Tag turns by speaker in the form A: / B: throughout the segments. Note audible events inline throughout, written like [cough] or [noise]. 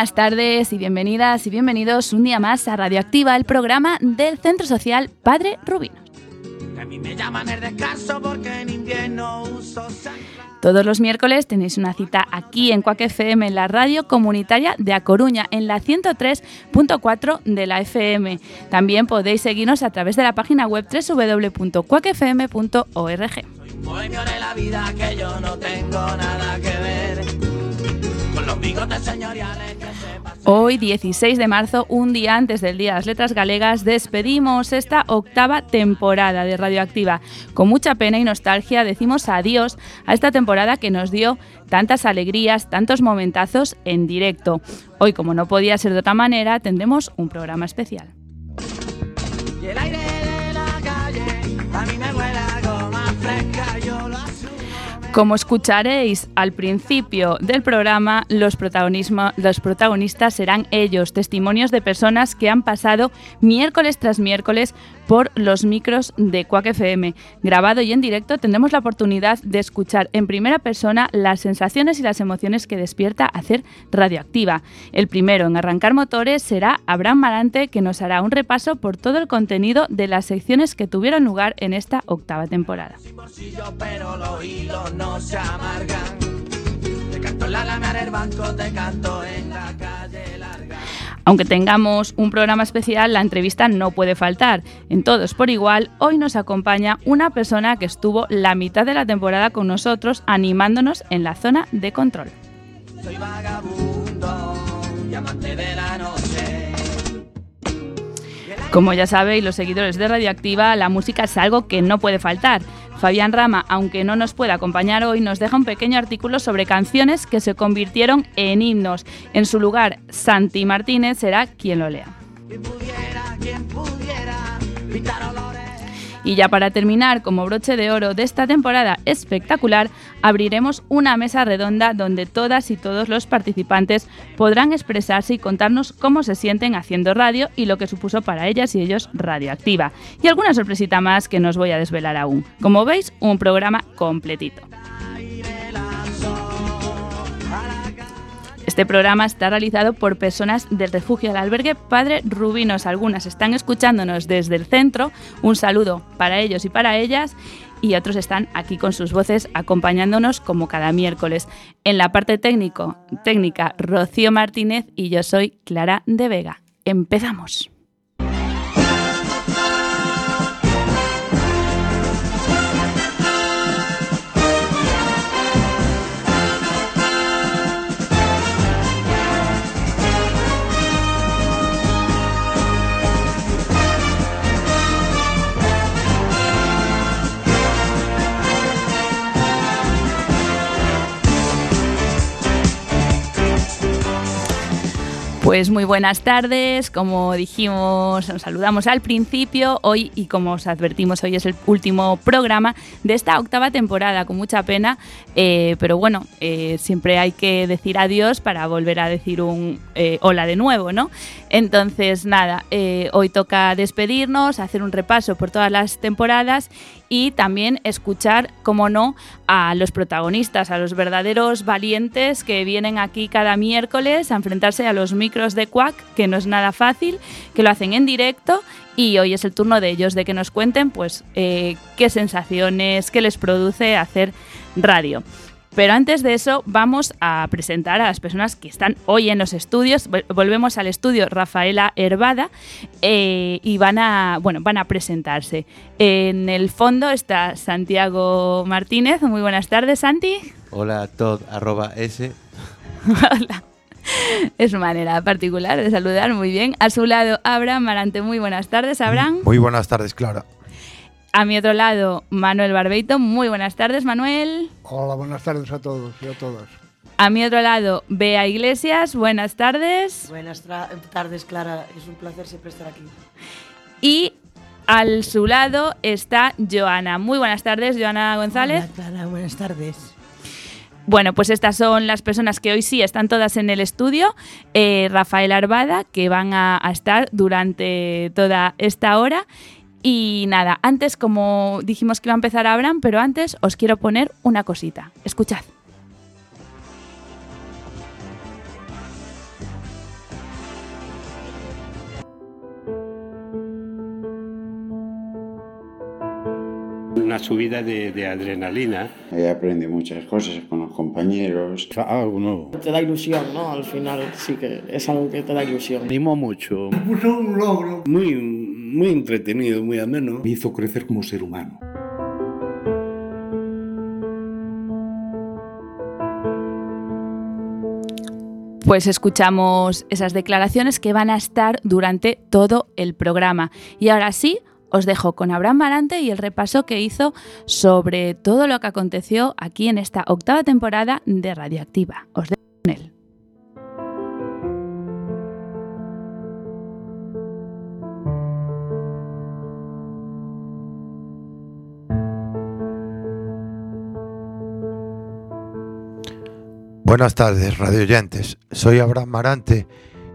A: buenas tardes y bienvenidas y bienvenidos un día más a Radioactiva, el programa del Centro Social Padre Rubino. Todos los miércoles tenéis una cita aquí en Cuac FM, en la radio comunitaria de A Coruña, en la 103.4 de la FM. También podéis seguirnos a través de la página web www.cuacfm.org.
B: Soy un bohemio de la vida que yo no tengo nada que ver los bigotes señoriales que se pasan.
A: Hoy, 16 de marzo, un día antes del Día de las Letras Galegas, despedimos esta octava temporada de Radioactiva. Con mucha pena y nostalgia decimos adiós a esta temporada que nos dio tantas alegrías, tantos momentazos en directo. Hoy, como no podía ser de otra manera, tendremos un programa especial.
B: Y el aire de la calle a mí me huele fresca.
A: Como escucharéis al principio del programa, los, los protagonistas serán ellos, testimonios de personas que han pasado miércoles tras miércoles por los micros de Quack FM. Grabado y en directo tendremos la oportunidad de escuchar en primera persona las sensaciones y las emociones que despierta hacer radioactiva. El primero en arrancar motores será Abraham Marante, que nos hará un repaso por todo el contenido de las secciones que tuvieron lugar en esta octava temporada. Aunque tengamos un programa especial, la entrevista no puede faltar. En Todos por Igual, hoy nos acompaña una persona que estuvo la mitad de la temporada con nosotros animándonos en la zona de control.
B: Soy vagabundo y amante de la noche.
A: Como ya sabéis, los seguidores de Radioactiva, la música es algo que no puede faltar. Fabián Rama, aunque no nos pueda acompañar hoy, nos deja un pequeño artículo sobre canciones que se convirtieron en himnos. En su lugar, Santi Martínez será quien lo lea. Y ya para terminar, como broche de oro de esta temporada espectacular, abriremos una mesa redonda donde todas y todos los participantes podrán expresarse y contarnos cómo se sienten haciendo radio y lo que supuso para ellas y ellos radioactiva. Y alguna sorpresita más que no os voy a desvelar aún. Como veis, un programa completito. Este programa está realizado por personas del refugio del albergue Padre Rubinos. Algunas están escuchándonos desde el centro. Un saludo para ellos y para ellas. Y otros están aquí con sus voces acompañándonos como cada miércoles. En la parte técnica, Rocío Martínez y yo soy Clara de Vega. Empezamos. Pues muy buenas tardes, como dijimos, nos saludamos al principio, hoy y como os advertimos, hoy es el último programa de esta octava temporada, con mucha pena, eh, pero bueno, eh, siempre hay que decir adiós para volver a decir un eh, hola de nuevo, ¿no? Entonces, nada, eh, hoy toca despedirnos, hacer un repaso por todas las temporadas y también escuchar, como no, a los protagonistas, a los verdaderos valientes que vienen aquí cada miércoles a enfrentarse a los micros de Quack, que no es nada fácil, que lo hacen en directo y hoy es el turno de ellos de que nos cuenten pues eh, qué sensaciones, qué les produce hacer radio. Pero antes de eso, vamos a presentar a las personas que están hoy en los estudios. Vol- Volvemos al estudio Rafaela Herbada eh, y van a, bueno, van a presentarse. En el fondo está Santiago Martínez. Muy buenas tardes, Santi.
C: Hola, Todd, arroba S. [laughs]
A: Hola. [laughs] Es una manera particular de saludar, muy bien. A su lado, Abraham Marante. Muy buenas tardes, Abraham.
D: Muy buenas tardes, Clara.
A: A mi otro lado, Manuel Barbeito. Muy buenas tardes, Manuel.
D: Hola, buenas tardes a todos y a todas.
A: A mi otro lado, Bea Iglesias. Buenas tardes.
E: Buenas tardes, Clara. Es un placer siempre estar aquí.
A: Y al su lado está Joana. Muy buenas tardes, Joana González.
E: Hola, Clara. Buenas tardes.
A: Bueno, pues estas son las personas que hoy sí están todas en el estudio. Eh, Rafael Arbada, que van a, a estar durante toda esta hora. Y nada, antes como dijimos que iba a empezar Abraham, pero antes os quiero poner una cosita. Escuchad.
F: Una subida de, de adrenalina.
G: He aprendido muchas cosas con los compañeros.
H: Algo nuevo.
E: Te da ilusión, ¿no? Al final sí que es algo que te da ilusión.
H: Animó mucho.
D: Puso un logro.
H: Muy, muy entretenido, muy ameno.
I: Me hizo crecer como ser humano.
A: Pues escuchamos esas declaraciones que van a estar durante todo el programa. Y ahora sí, os dejo con Abraham Marante y el repaso que hizo sobre todo lo que aconteció aquí en esta octava temporada de Radioactiva. Os dejo con él.
J: Buenas tardes, radioyentes. Soy Abraham Marante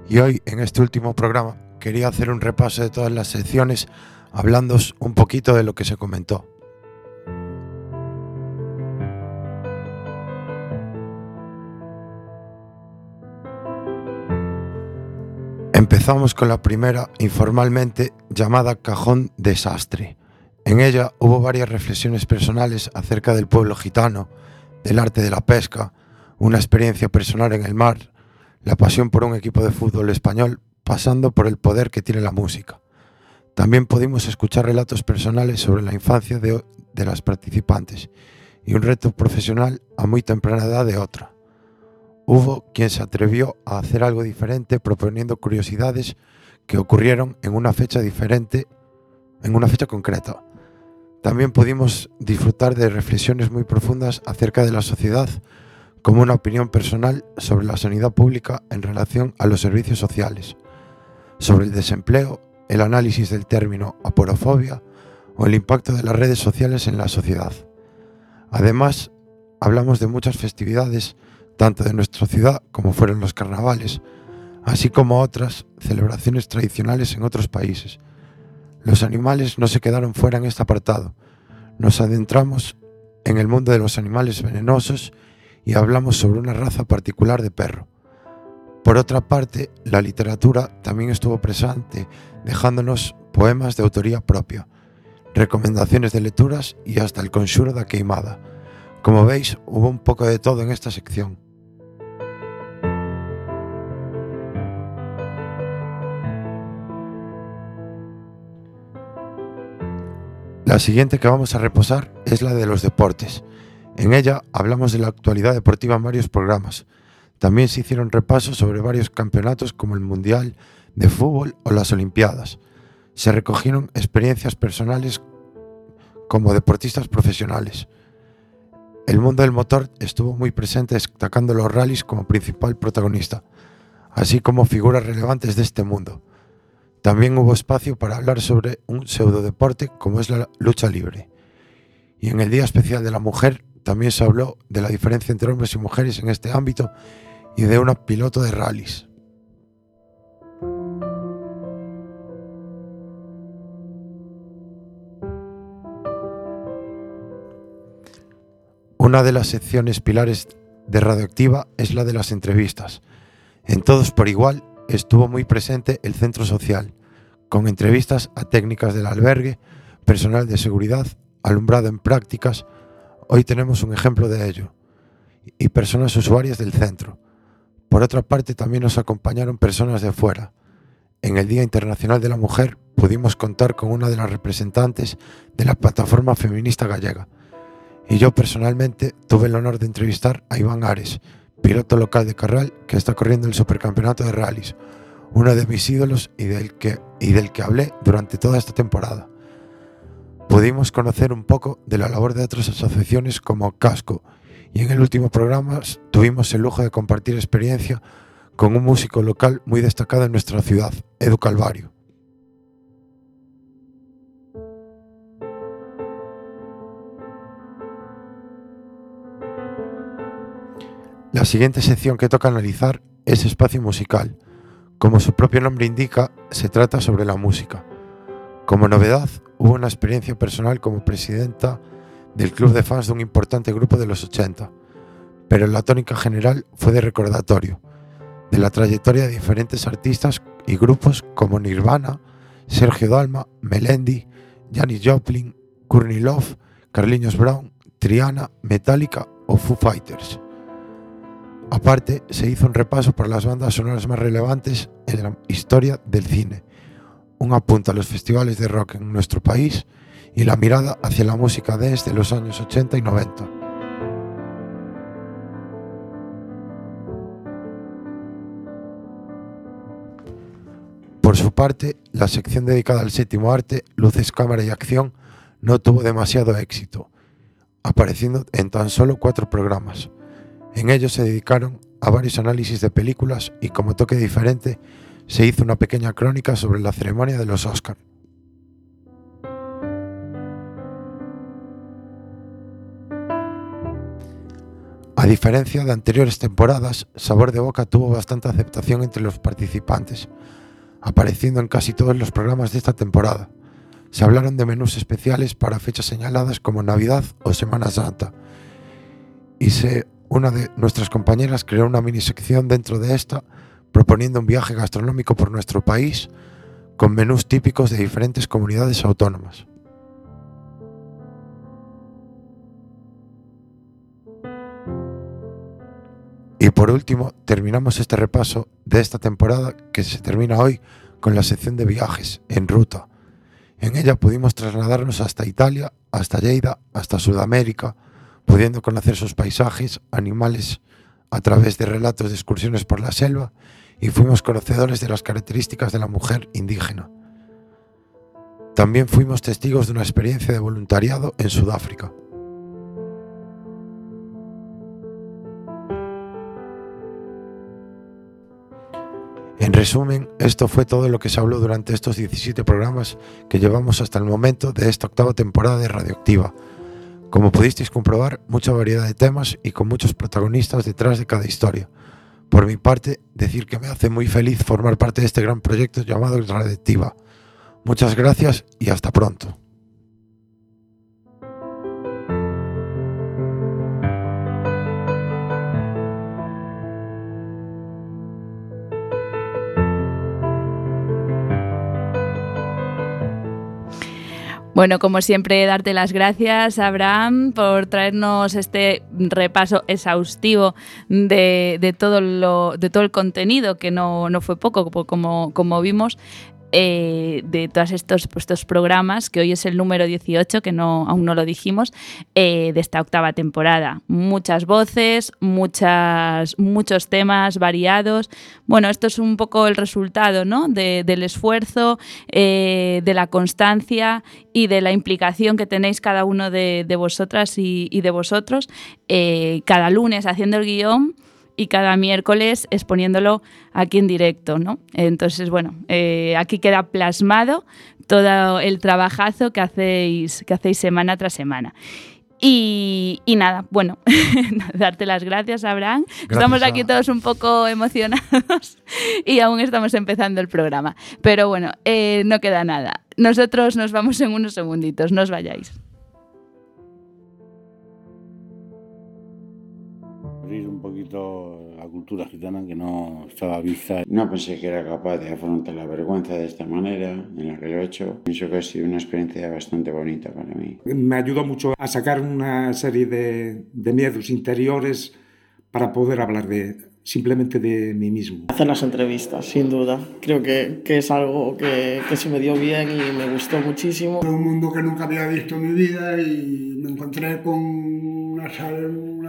J: y hoy en este último programa quería hacer un repaso de todas las secciones hablándoos un poquito de lo que se comentó. Empezamos con la primera, informalmente llamada Cajón Desastre. En ella hubo varias reflexiones personales acerca del pueblo gitano, del arte de la pesca, una experiencia personal en el mar, la pasión por un equipo de fútbol español, pasando por el poder que tiene la música. También pudimos escuchar relatos personales sobre la infancia de, de, las participantes y un reto profesional a muy temprana edad de otra. Hubo quien se atrevió a hacer algo diferente proponiendo curiosidades que ocurrieron en una fecha diferente, en una fecha concreta. También pudimos disfrutar de reflexiones muy profundas acerca de la sociedad como una opinión personal sobre la sanidad pública en relación a los servicios sociales, sobre el desempleo, el análisis del término aporofobia o el impacto de las redes sociales en la sociedad. Además, hablamos de muchas festividades, tanto de nuestra ciudad como fueron los carnavales, así como otras celebraciones tradicionales en otros países. Los animales no se quedaron fuera en este apartado. Nos adentramos en el mundo de los animales venenosos y hablamos sobre una raza particular de perro. Por otra parte, la literatura también estuvo presente, dejándonos poemas de autoría propia, recomendaciones de lecturas y hasta el conxuro da queimada. Como veis, hubo un poco de todo en esta sección. La siguiente que vamos a reposar es la de los deportes. En ella hablamos de la actualidad deportiva en varios programas. También se hicieron repasos sobre varios campeonatos como el Mundial de Fútbol o las Olimpiadas. Se recogieron experiencias personales como deportistas profesionales. El mundo del motor estuvo muy presente destacando los rallies como principal protagonista, así como figuras relevantes de este mundo. También hubo espacio para hablar sobre un pseudodeporte como es la lucha libre. Y en el Día Especial de la Mujer también se habló de la diferencia entre hombres y mujeres en este ámbito y de una piloto de rallies. Una de las secciones pilares de Radioactiva es la de las entrevistas. En todos por igual estuvo muy presente el centro social, con entrevistas a técnicas del albergue, personal de seguridad, alumbrado en prácticas, hoy tenemos un ejemplo de ello, y personas usuarias del centro. Por otra parte, también nos acompañaron personas de fuera. En el Día Internacional de la Mujer pudimos contar con una de las representantes de la plataforma feminista gallega. Y yo personalmente tuve el honor de entrevistar a Iván Ares, piloto local de Carral que está corriendo el Supercampeonato de Rallys, uno de mis ídolos y del que, y del que hablé durante toda esta temporada. Pudimos conocer un poco de la labor de otras asociaciones como Casco y en el último programa tuvimos el lujo de compartir experiencia con un músico local muy destacado en nuestra ciudad, Edu Calvario. La siguiente sección que toca analizar es espacio musical. Como su propio nombre indica, se trata sobre la música. Como novedad, hubo una experiencia personal como presidenta del club de fans de un importante grupo de los 80, pero la tónica general fue de recordatorio de la trayectoria de diferentes artistas y grupos como Nirvana, Sergio Dalma, Melendi, Janis Joplin, Courtney Love, Carlinhos Brown, Triana, Metallica o Foo Fighters. Aparte, se hizo un repaso por las bandas sonoras más relevantes en la historia del cine, un apunto a los festivales de rock en nuestro país y la mirada hacia la música desde los años 80 y 90. Por su parte, la sección dedicada al séptimo arte, luces, cámara y acción, no tuvo demasiado éxito, apareciendo en tan solo cuatro programas. En ellos se dedicaron a varios análisis de películas y como toque diferente se hizo una pequeña crónica sobre la ceremonia de los Oscar. A diferencia de anteriores temporadas, Sabor de Boca tuvo bastante aceptación entre los participantes, apareciendo en casi todos los programas de esta temporada. Se hablaron de menús especiales para fechas señaladas como Navidad o Semana Santa. Y se, una de nuestras compañeras creó una mini sección dentro de esta, proponiendo un viaje gastronómico por nuestro país con menús típicos de diferentes comunidades autónomas. Y por último, terminamos este repaso de esta temporada que se termina hoy con la sección de viajes en ruta. En ella pudimos trasladarnos hasta Italia, hasta Lleida, hasta Sudamérica, pudiendo conocer sus paisajes, animales, a través de relatos de excursiones por la selva y fuimos conocedores de las características de la mujer indígena. También fuimos testigos de una experiencia de voluntariado en Sudáfrica. En resumen, esto fue todo lo que se habló durante estos 17 programas que llevamos hasta el momento de esta octava temporada de Radioactiva. Como pudisteis comprobar, mucha variedad de temas y con muchos protagonistas detrás de cada historia. Por mi parte, decir que me hace muy feliz formar parte de este gran proyecto llamado Radioactiva. Muchas gracias y hasta pronto.
A: Bueno, como siempre, darte las gracias, Abraham, por traernos este repaso exhaustivo de, de todo, lo, de todo el contenido, que no, no fue poco, como, como vimos. Eh, de todos estos, pues, estos, programas, que hoy es el número 18, que no, aún no lo dijimos, eh, de esta octava temporada. Muchas voces, muchas, muchos temas variados. Bueno, esto es un poco el resultado ¿no? de, del esfuerzo, eh, de la constancia y de la implicación que tenéis cada uno de, de vosotras y, y, de vosotros cada lunes haciendo el guion y cada miércoles exponiéndolo aquí en directo, ¿no? Entonces, bueno, eh, aquí queda plasmado todo el trabajazo que hacéis, que hacéis semana tras semana. Y, y, nada, bueno, [laughs] darte las gracias, Abraham. Gracias estamos aquí a... todos un poco emocionados [laughs] y aún estamos empezando el programa. Pero bueno, eh, no queda nada. Nosotros nos vamos en unos segunditos, no os vayáis.
H: La cultura gitana que no estaba vista.
G: No pensé que era capaz de afrontar la vergüenza de esta manera en la que lo he hecho. Pienso que ha sido una experiencia bastante bonita para mí.
I: Me ayudó mucho a sacar una serie de, de miedos interiores para poder hablar de, simplemente de mí mismo.
E: Hacer las entrevistas, sin duda. Creo que, que es algo que, que, se me dio bien y me gustó muchísimo.
D: Un mundo que nunca había visto en mi vida y me encontré con una,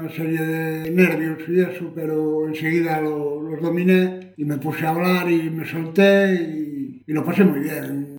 D: una serie de nervios y eso, pero enseguida lo, los dominé y me puse a hablar y me solté y, y lo pasé muy bien.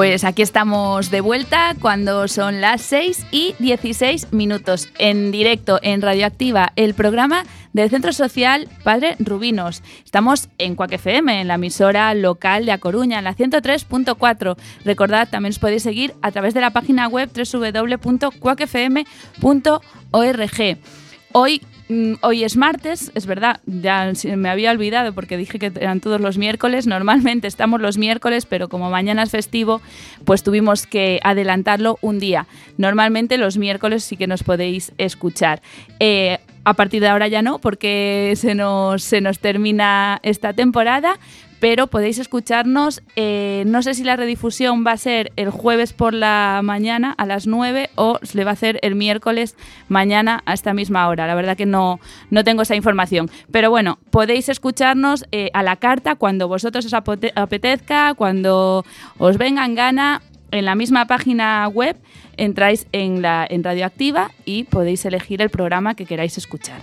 A: Pues aquí estamos de vuelta cuando son las 6 y 16 minutos en directo en Radioactiva, el programa del Centro Social Padre Rubinos. Estamos en Cuac FM, en la emisora local de A Coruña, en la 103.4. Recordad, también os podéis seguir a través de la página web www.cuacfm.org. Hoy Mm, hoy es martes, es verdad, ya me había olvidado porque dije que eran todos los miércoles. Normalmente estamos los miércoles, pero como mañana es festivo, pues tuvimos que adelantarlo un día. Normalmente los miércoles sí que nos podéis escuchar. Eh, a partir de ahora ya no, porque se nos, se nos termina esta temporada, pero podéis escucharnos. Eh, no sé si la redifusión va a ser el jueves por la mañana a las 9 o se le va a hacer el miércoles mañana a esta misma hora. La verdad que no, no tengo esa información. Pero bueno, podéis escucharnos eh, a la carta cuando vosotros os apetezca, cuando os venga en gana. En la misma página web entráis en, la, en Radioactiva y podéis elegir el programa que queráis escuchar.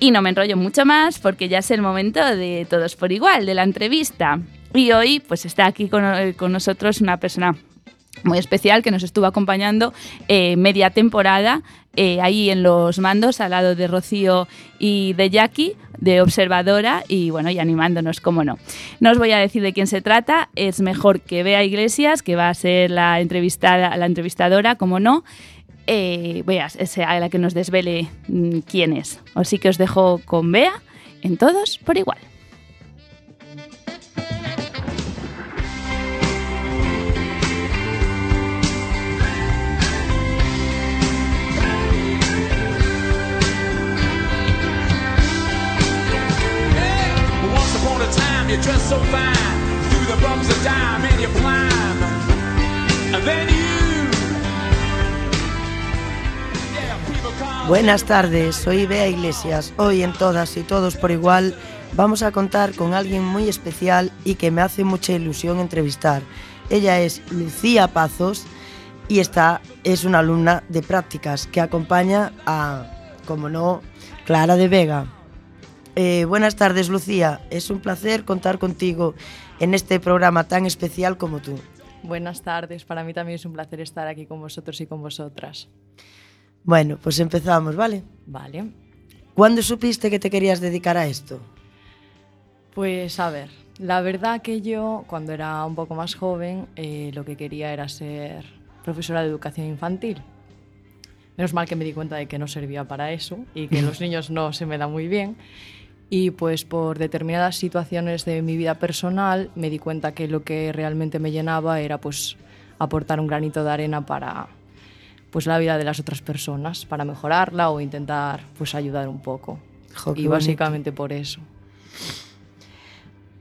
A: Y no me enrollo mucho más porque ya es el momento de Todos por Igual, de la entrevista. Y hoy pues está aquí con, eh, nosotros una persona muy especial que nos estuvo acompañando eh, media temporada eh, ahí en los mandos al lado de Rocío y de Jackie de observadora y bueno y animándonos como no no os voy a decir de quién se trata es mejor que vea Iglesias que va a ser la entrevistada la entrevistadora como no eh, veas, a la que nos desvele mm, quién es. Así que os dejo con Bea en todos por igual.
K: Buenas tardes, soy Bea Iglesias. Hoy en Todas y Todos por Igual vamos a contar con alguien muy especial y que me hace mucha ilusión entrevistar. Ella es Lucía Pazos y esta es una alumna de prácticas que acompaña a, como no, Clara de Vega. Eh, buenas tardes, Lucía. Es un placer contar contigo en este programa tan especial como tú.
L: Buenas tardes, para mí también es un placer estar aquí con vosotros y con vosotras.
K: Bueno, pues empezamos, ¿vale?
L: Vale.
K: ¿Cuándo supiste que te querías dedicar a esto?
L: Pues a ver, la verdad que yo cuando era un poco más joven eh, lo que quería era ser profesora de educación infantil. Menos mal que me di cuenta de que no servía para eso y que los [laughs] niños no se me da muy bien. Y pues por determinadas situaciones de mi vida personal me di cuenta que lo que realmente me llenaba era pues aportar un granito de arena para, pues la vida de las otras personas para mejorarla o intentar pues ayudar un poco. y básicamente por eso.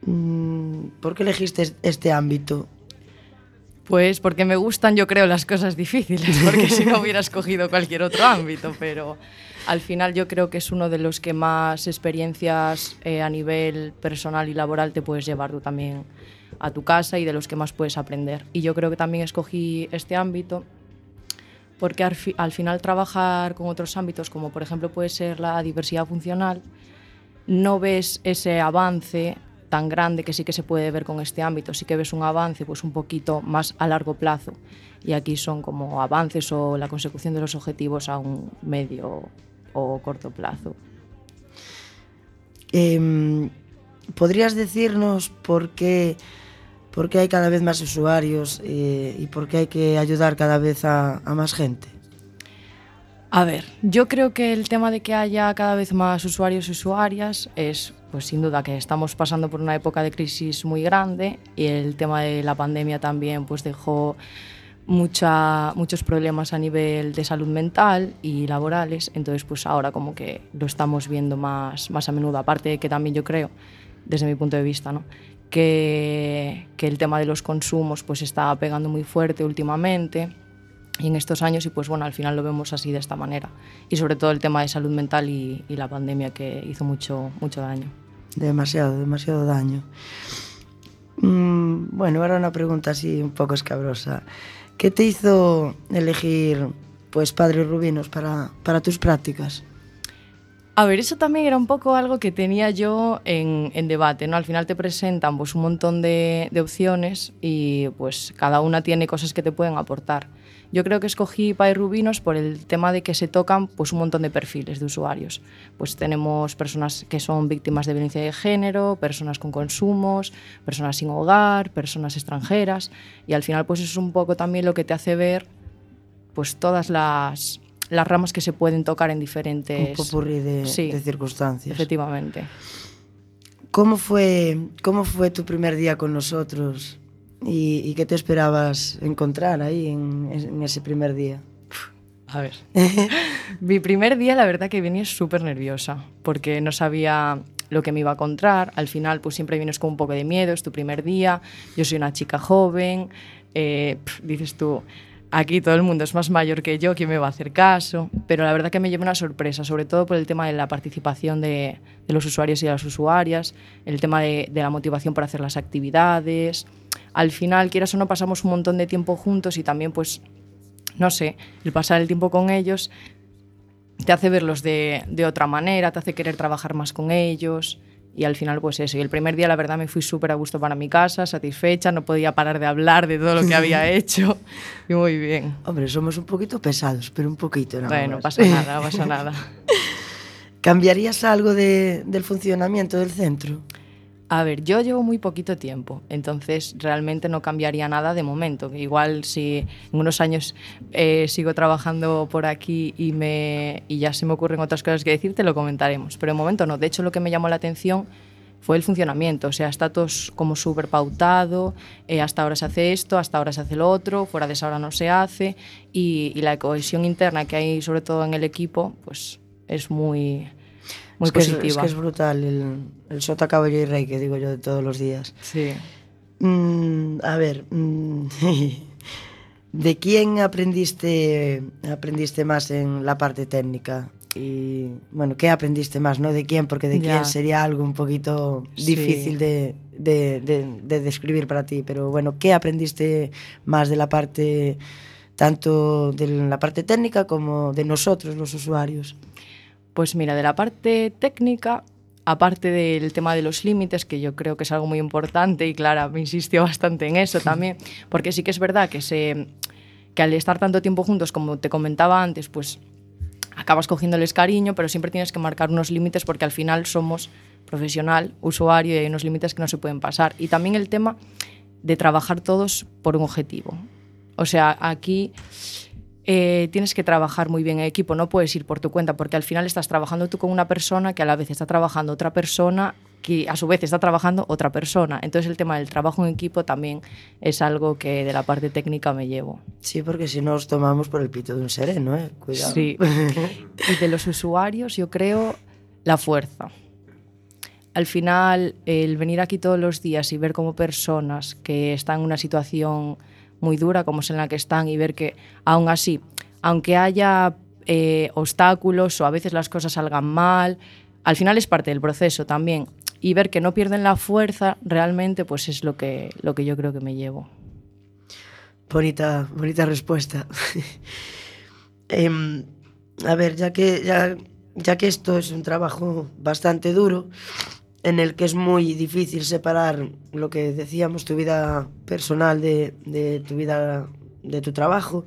K: Mm, ¿Por qué elegiste este ámbito?
L: Pues porque me gustan, yo creo, las cosas difíciles, [laughs] porque si no hubiera escogido cualquier otro ámbito, pero al final yo creo que es uno de los que más experiencias eh, a nivel personal y laboral te puedes llevar tú también a tu casa y de los que más puedes aprender. Y yo creo que también escogí este ámbito porque al, final trabajar con otros ámbitos, como por ejemplo puede ser la diversidad funcional, no ves ese avance tan grande que sí que se puede ver con este ámbito, sí que ves un avance pues un poquito más a largo plazo y aquí son como avances o la consecución de los objetivos a un medio o corto plazo.
K: Em, ¿Podrías decirnos por qué ¿Por qué hay cada vez más usuarios eh, y por qué hay que ayudar cada vez a, más gente?
L: A ver, yo creo que el tema de que haya cada vez más usuarios y usuarias es, pues sin duda, que estamos pasando por una época de crisis muy grande y el tema de la pandemia también pues dejó mucha, muchos problemas a nivel de salud mental y laborales, entonces pues ahora como que lo estamos viendo más, más a menudo, aparte de que también yo creo, desde mi punto de vista, ¿no? Que, el tema de los consumos pues está pegando muy fuerte últimamente y en estos años y pues bueno, al final lo vemos así de esta manera. Y sobre todo el tema de salud mental y, y la pandemia que hizo mucho, mucho daño.
K: Demasiado, demasiado daño. Mm, bueno, ahora una pregunta así un poco escabrosa. ¿Qué te hizo elegir pues Padre Rubinos para, para tus prácticas?
L: A ver, eso también era un poco algo que tenía yo en, en debate, ¿no? Al final te presentan pues, un montón de, de, opciones y pues cada una tiene cosas que te pueden aportar. Yo creo que escogí Rubinos por el tema de que se tocan pues, un montón de perfiles de usuarios. Pues tenemos personas que son víctimas de violencia de género, personas con consumos, personas sin hogar, personas extranjeras y al final pues eso es un poco también lo que te hace ver pues todas las las ramas que se pueden tocar en diferentes...
K: Un popurrí de, sí, de circunstancias.
L: Efectivamente.
K: ¿Cómo fue, ¿Cómo fue tu primer día con nosotros? ¿Y, y qué te esperabas encontrar ahí en, en ese primer día?
L: A ver. [laughs] Mi primer día, la verdad que venía súper nerviosa, porque no sabía lo que me iba a encontrar. Al final, pues siempre vienes con un poco de miedo, es tu primer día, yo soy una chica joven, eh, pff, dices tú, aquí todo el mundo es más mayor que yo, ¿quién me va a hacer caso? Pero la verdad que me lleva una sorpresa, sobre todo por el tema de la participación de, los usuarios y de las usuarias, el tema de, la motivación para hacer las actividades. Al final, quieras o no, pasamos un montón de tiempo juntos y también, pues, no sé, el pasar el tiempo con ellos te hace verlos de otra manera, te hace querer trabajar más con ellos. Y al final, pues eso. Y el primer día, la verdad, me fui súper a gusto para mi casa, satisfecha, no podía parar de hablar de todo lo que había [laughs] hecho. Y muy bien.
K: Hombre, somos un poquito pesados, pero un poquito. Nada
L: bueno,
K: más.
L: pasa nada, no [laughs] pasa nada.
K: ¿Cambiarías algo de, del funcionamiento del centro?
L: A ver, yo llevo muy poquito tiempo, entonces realmente no cambiaría nada de momento. Igual si en unos años eh, sigo trabajando por aquí y, me, y ya se me ocurren otras cosas que decir, te lo comentaremos. Pero de momento no. De hecho, lo que me llamó la atención fue el funcionamiento. O sea, está todo como súper pautado, eh, hasta ahora se hace esto, hasta ahora se hace lo otro, fuera de esa hora no se hace. Y, y la cohesión interna que hay, sobre todo en el equipo, pues es muy muy
K: es que
L: positiva.
K: Es, es, que es brutal el, el sota, caballo y rey que digo yo de todos los días.
L: Sí.
K: Mm, a ver, mm, [laughs] ¿de quién aprendiste, aprendiste más en la parte técnica? Y bueno, ¿qué aprendiste más? No de quién, porque de ya. quién sería algo un poquito difícil sí. de, de, de, de describir para ti. Pero bueno, ¿qué aprendiste más de la parte, tanto de la parte técnica como de nosotros, los usuarios?
L: Pues mira, de la parte técnica, aparte del tema de los límites, que yo creo que es algo muy importante y Clara me insistió bastante en eso [laughs] también, porque sí que es verdad que, se, que al estar tanto tiempo juntos, como te comentaba antes, pues acabas cogiéndoles cariño, pero siempre tienes que marcar unos límites porque al final somos profesional, usuario y hay unos límites que no se pueden pasar. Y también el tema de trabajar todos por un objetivo. O sea, aquí eh, tienes que trabajar muy bien en equipo, no puedes ir por tu cuenta, porque al final estás trabajando tú con una persona que a la vez está trabajando otra persona, que a su vez está trabajando otra persona. Entonces el tema del trabajo en equipo también es algo que de la parte técnica me llevo.
K: Sí, porque si no os tomamos por el pito de un sereno, ¿eh? Cuidado.
L: Sí. [laughs] y de los usuarios yo creo la fuerza. Al final, el venir aquí todos los días y ver como personas que están en una situación muy dura como es en la que están y ver que aún así, aunque haya eh, obstáculos o a veces las cosas salgan mal, al final es parte del proceso también. Y ver que no pierden la fuerza realmente pues es lo que, lo que yo creo que me llevo.
K: Bonita, bonita respuesta. [laughs] eh, a ver, ya que, ya, ya que esto es un trabajo bastante duro, en el que es muy difícil separar lo que decíamos, tu vida personal de, tu vida, de tu trabajo.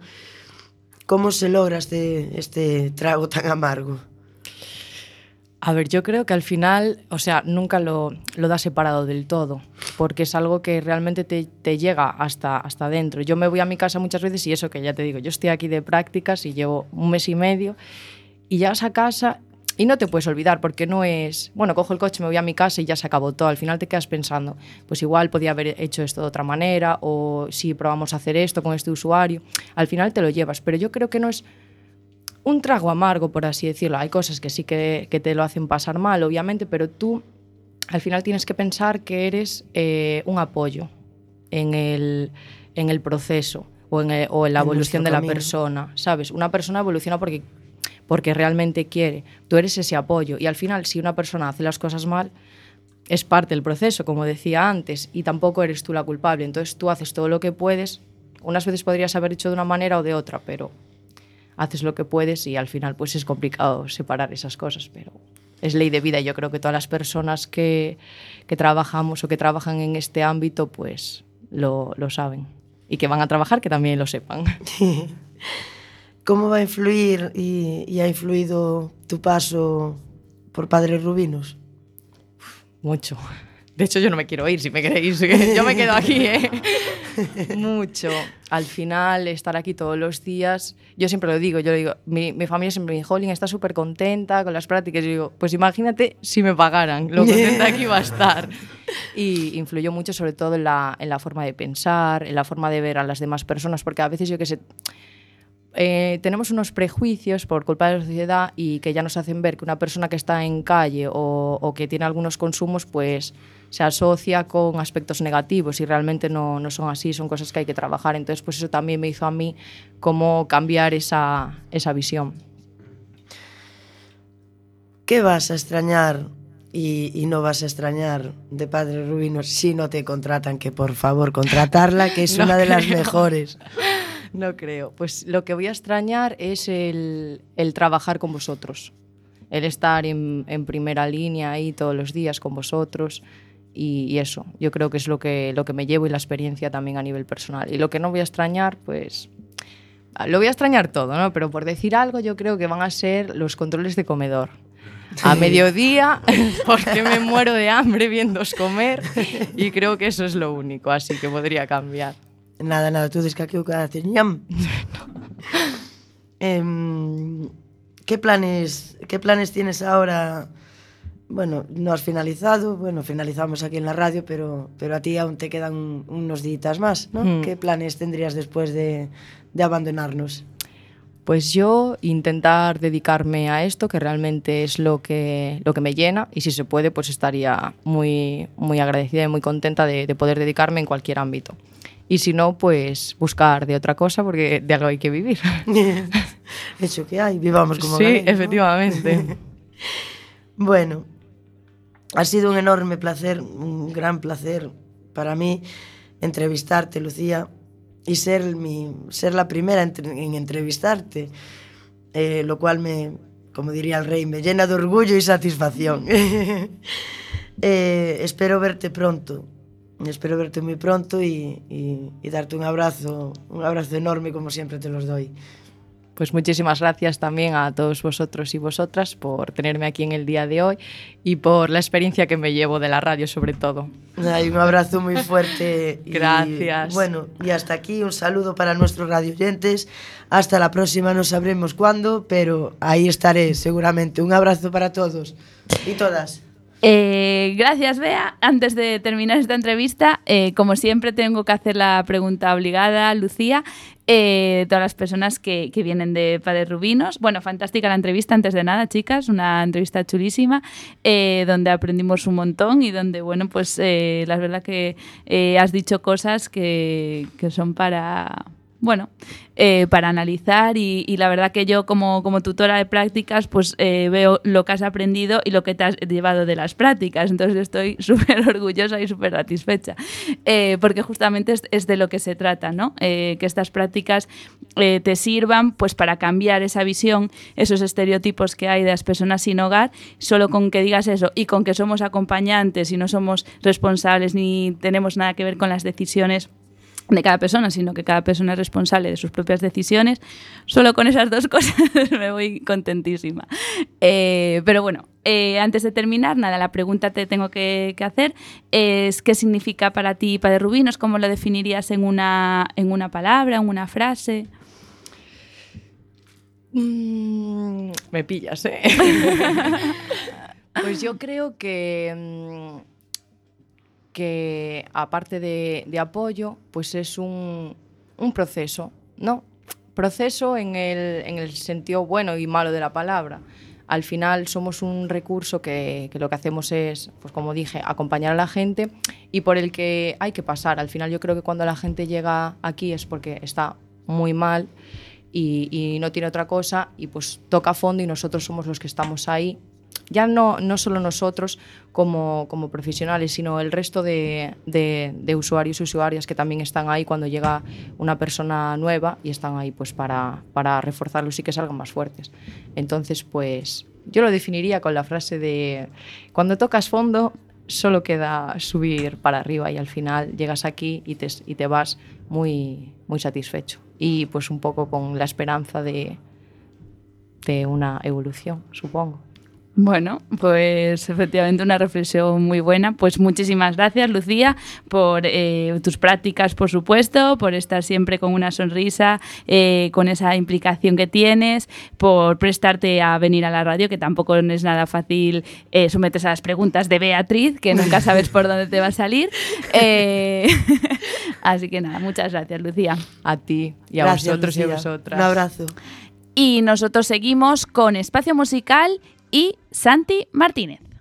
K: ¿Cómo se logra este, este trago tan amargo?
L: A ver, yo creo que al final, o sea, nunca lo, lo das separado del todo, porque es algo que realmente te, te llega hasta, hasta dentro. Yo me voy a mi casa muchas veces y eso que ya te digo, yo estoy aquí de prácticas y llevo un mes y medio y llegas a casa y no te puedes olvidar porque no es, bueno, cojo el coche, me voy a mi casa y ya se acabó todo. Al final te quedas pensando, pues igual podía haber hecho esto de otra manera o si probamos a hacer esto con este usuario. Al final te lo llevas, pero yo creo que no es un trago amargo, por así decirlo. Hay cosas que sí que, que te lo hacen pasar mal, obviamente, pero tú al final tienes que pensar que eres eh, un apoyo en el, en el proceso o en, el, o en la en evolución de la camino. persona, ¿sabes? Una persona evoluciona porque porque realmente quiere. Tú eres ese apoyo y al final si una persona hace las cosas mal, es parte del proceso, como decía antes, y tampoco eres tú la culpable. Entonces tú haces todo lo que puedes. Unas veces podrías haber hecho de una manera o de otra, pero haces lo que puedes y al final pues es complicado separar esas cosas, pero es ley de vida y yo creo que todas las personas que, que trabajamos o que trabajan en este ámbito pues lo, lo saben y que van a trabajar que también lo sepan. [laughs]
K: ¿Cómo va a influir y, y ha influido tu paso por Padres Rubinos?
L: Mucho. De hecho, yo no me quiero ir, si me queréis. [laughs] Yo me quedo aquí, ¿eh? [laughs] Mucho. Al final, estar aquí todos los días, yo siempre lo digo, yo digo, mi, mi familia siempre me dice, Jolín, está súper contenta con las prácticas. Yo digo, pues imagínate si me pagaran, lo contenta que iba a estar. [laughs] Y influyó mucho, sobre todo, en la, en la forma de pensar, en la forma de ver a las demás personas, porque a veces yo que sé eh, tenemos unos prejuicios por culpa de la sociedad y que ya nos hacen ver que una persona que está en calle o, o que tiene algunos consumos, pues se asocia con aspectos negativos y realmente no, no, son así, son cosas que hay que trabajar. Entonces, pues eso también me hizo a mí cómo cambiar esa, esa visión.
K: ¿Qué vas a extrañar y, y, no vas a extrañar de Padre Rubinos si no te contratan? Que por favor, contratarla, que es [laughs] no una de las mejores.
L: No creo. Pues lo que voy a extrañar es el, el trabajar con vosotros. El estar en, en, primera línea ahí todos los días con vosotros. Y, y, eso, yo creo que es lo que, lo que me llevo y la experiencia también a nivel personal. Y lo que no voy a extrañar, pues lo voy a extrañar todo, ¿no? Pero por decir algo, yo creo que van a ser los controles de comedor. A mediodía, [laughs] porque me muero de hambre viéndoos comer y creo que eso es lo único, así que podría cambiar.
K: Nada, nada, tú dices que aquí haces ñam. [laughs] eh, ¿qué, planes, ¿Qué planes tienes ahora? Bueno, no has finalizado, bueno, finalizamos aquí en la radio, pero, pero a ti aún te quedan unos días más, ¿no? Mm. ¿Qué planes tendrías después de, de abandonarnos?
L: Pues yo intentar dedicarme a esto, que realmente es lo que, lo que me llena, y si se puede, pues estaría muy, muy agradecida y muy contenta de, de poder dedicarme en cualquier ámbito. y si no, pues buscar de otra cosa porque de algo hay que vivir. [laughs]
K: Eso que hay, vivamos como
L: Sí,
K: ganen, ¿no?
L: efectivamente. [laughs]
K: bueno, ha sido un enorme placer, un gran placer para mí entrevistarte, Lucía, y ser, mi, ser la primera en, en entrevistarte, eh, lo cual me, como diría el rey, me llena de orgullo y satisfacción. [laughs] eh, espero verte pronto espero verte muy pronto y, y, y, darte un abrazo, un abrazo enorme como siempre te los doy.
L: Pues muchísimas gracias también a todos vosotros y vosotras por tenerme aquí en el día de hoy y por la experiencia que me llevo de la radio sobre todo.
K: Un abrazo muy fuerte. [laughs]
L: gracias.
K: Y, bueno, y hasta aquí un saludo para nuestros radioyentes. Hasta la próxima, no sabremos cuándo, pero ahí estaré seguramente. Un abrazo para todos y todas.
A: Eh, gracias, Bea. Antes de terminar esta entrevista, eh, como siempre, tengo que hacer la pregunta obligada, Lucía. Eh, todas las personas que, vienen de Padres Rubinos. Bueno, fantástica la entrevista, antes de nada, chicas, una entrevista chulísima, eh, donde aprendimos un montón y donde, bueno, pues la verdad que has dicho cosas que son para, bueno, eh, para analizar y, la verdad que yo como, como tutora de prácticas pues eh, veo lo que has aprendido y lo que te has llevado de las prácticas, entonces estoy [laughs] súper orgullosa y súper satisfecha, eh, porque justamente es, es, de lo que se trata, ¿no? que estas prácticas te sirvan pues para cambiar esa visión, esos estereotipos que hay de las personas sin hogar, solo con que digas eso y con que somos acompañantes y no somos responsables ni tenemos nada que ver con las decisiones de cada persona, sino que cada persona es responsable de sus propias decisiones. Solo con esas dos [laughs] cosas me voy contentísima. Eh, pero bueno, eh, antes de terminar, nada, la pregunta te tengo que, que, hacer es ¿qué significa para ti Padre Rubinos? ¿Cómo lo definirías en una, en una palabra, en una frase?
L: Mm, me pillas, ¿eh? [laughs] pues yo creo que... Que aparte de, apoyo, pues es un, proceso, ¿no? Proceso en el, en el sentido bueno y malo de la palabra. Al final somos un recurso que, lo que hacemos es, pues como dije, acompañar a la gente y por el que hay que pasar. Al final yo creo que cuando la gente llega aquí es porque está muy mal y, y no tiene otra cosa y pues toca fondo y nosotros somos los que estamos ahí ya no, no solo nosotros como, como profesionales, sino el resto de, de, usuarios y usuarias que también están ahí cuando llega una persona nueva y están ahí pues para, para reforzarlos y que salgan más fuertes. Entonces, pues yo lo definiría con la frase de cuando tocas fondo solo queda subir para arriba y al final llegas aquí y te, y te vas muy, muy satisfecho. Y pues un poco con la esperanza de, de una evolución, supongo.
A: Bueno, pues efectivamente una reflexión muy buena. Pues muchísimas gracias, Lucía, por eh, tus prácticas, por supuesto, por estar siempre con una sonrisa, eh, con esa implicación que tienes, por prestarte a venir a la radio, que tampoco es nada fácil eh, someterse a las preguntas de Beatriz, que nunca sabes por dónde te va a salir. [laughs] Eh, [laughs] así que nada, muchas gracias, Lucía.
L: A ti y a
K: Gracias,
L: vosotros y a vosotras.
K: Un abrazo.
A: Y nosotros seguimos con Espacio Musical y Santi Martínez.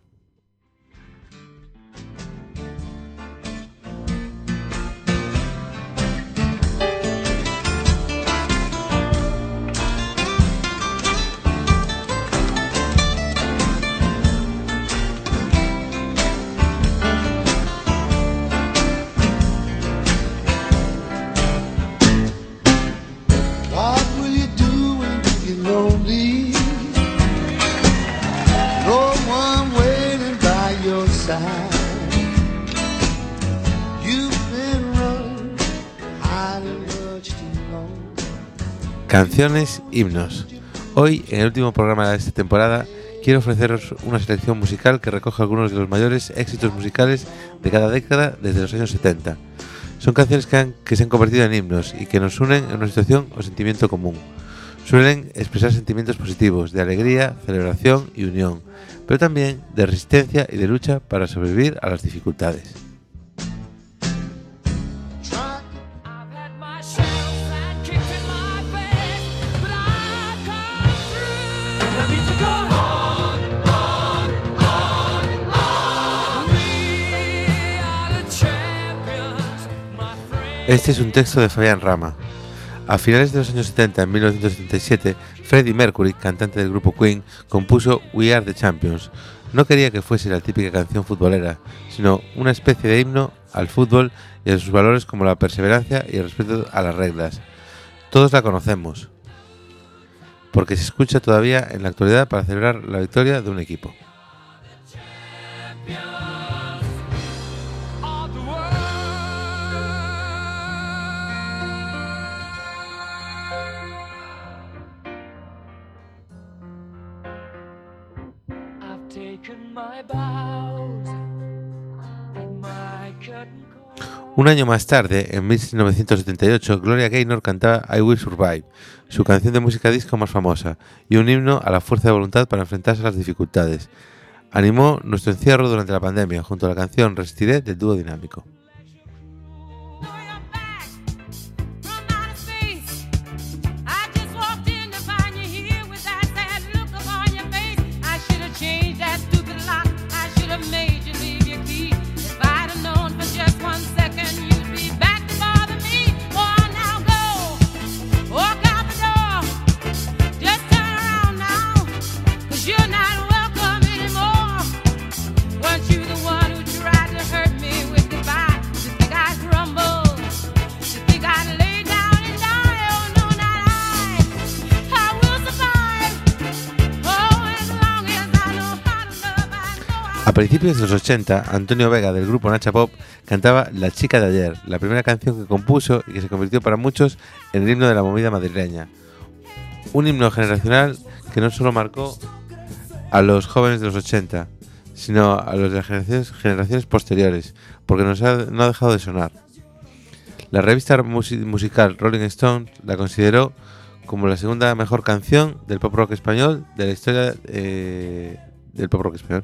C: Canciones, himnos. Hoy, en el último programa de esta temporada, quiero ofreceros una selección musical que recoge algunos de los mayores éxitos musicales de cada década desde los años 70. Son canciones que, se han convertido en himnos y que nos unen en una situación o sentimiento común. Suelen expresar sentimientos positivos de alegría, celebración y unión, pero también de resistencia y de lucha para sobrevivir a las dificultades. Este es un texto de Fabián Rama. A finales de los años 70, en 1977, Freddie Mercury, cantante del grupo Queen, compuso We Are the Champions. No quería que fuese la típica canción futbolera, sino una especie de himno al fútbol y a sus valores como la perseverancia y el respeto a las reglas. Todos la conocemos, porque se escucha todavía en la actualidad para celebrar la victoria de un equipo. Un año más tarde, en 1978, Gloria Gaynor cantaba I Will Survive, su canción de música disco más famosa, y un himno a la fuerza de voluntad para enfrentarse a las dificultades. Animó nuestro encierro durante la pandemia junto a la canción Resistiré del dúo dinámico. Principios de los 80, Antonio Vega del grupo Nacha Pop cantaba La chica de ayer, la primera canción que compuso y que se convirtió para muchos en el himno de la movida madrileña. Un himno generacional que no solo marcó a los jóvenes de los 80, sino a los de las generaciones, posteriores, porque no ha dejado de sonar. La revista musi- musical Rolling Stone la consideró como la segunda mejor canción del pop rock español de la historia eh, del pop rock español.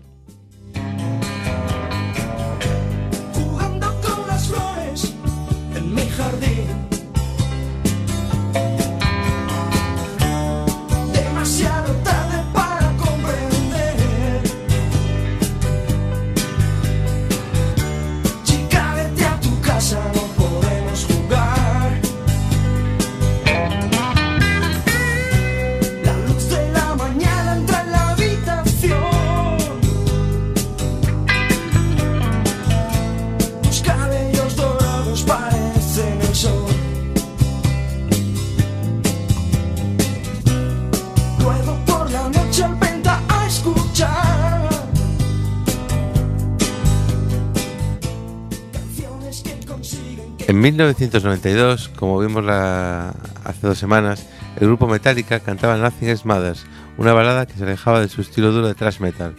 C: 1992, como vimos la- hace dos semanas, el grupo Metallica cantaba Nothing Else Matters, una balada que se alejaba de su estilo duro de thrash metal.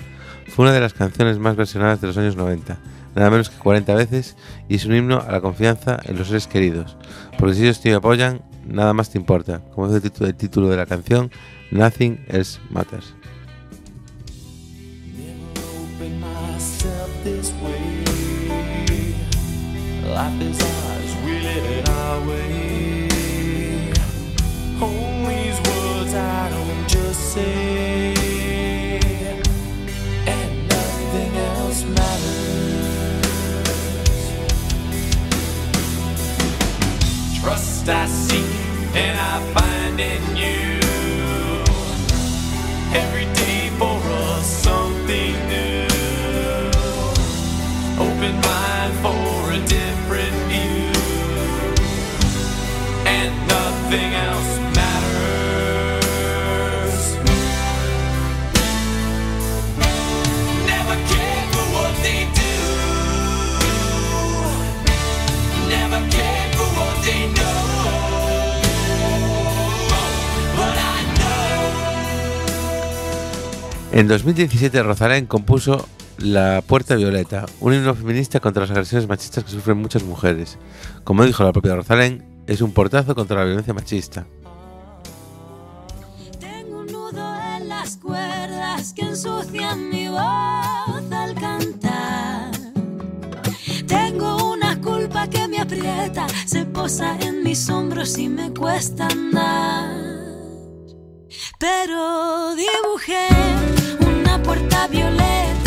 C: Fue una de las canciones más versionadas de los años 90, nada menos que 40 veces, y es un himno a la confianza en los seres queridos, porque si ellos te apoyan, nada más te importa, como dice el título, de la canción, Nothing Else Matters.
B: Life is I seek and I find in
C: En 2017, Rosalén compuso La Puerta Violeta, un himno feminista contra las agresiones machistas que sufren muchas mujeres. Como dijo la propia Rosalén, es un portazo contra la violencia machista.
M: Tengo nudo en las cuerdas que ensucian mi voz al cantar. Tengo una culpa que me aprieta, se posa en mis hombros y me cuesta andar. Pero dibujé una puerta violeta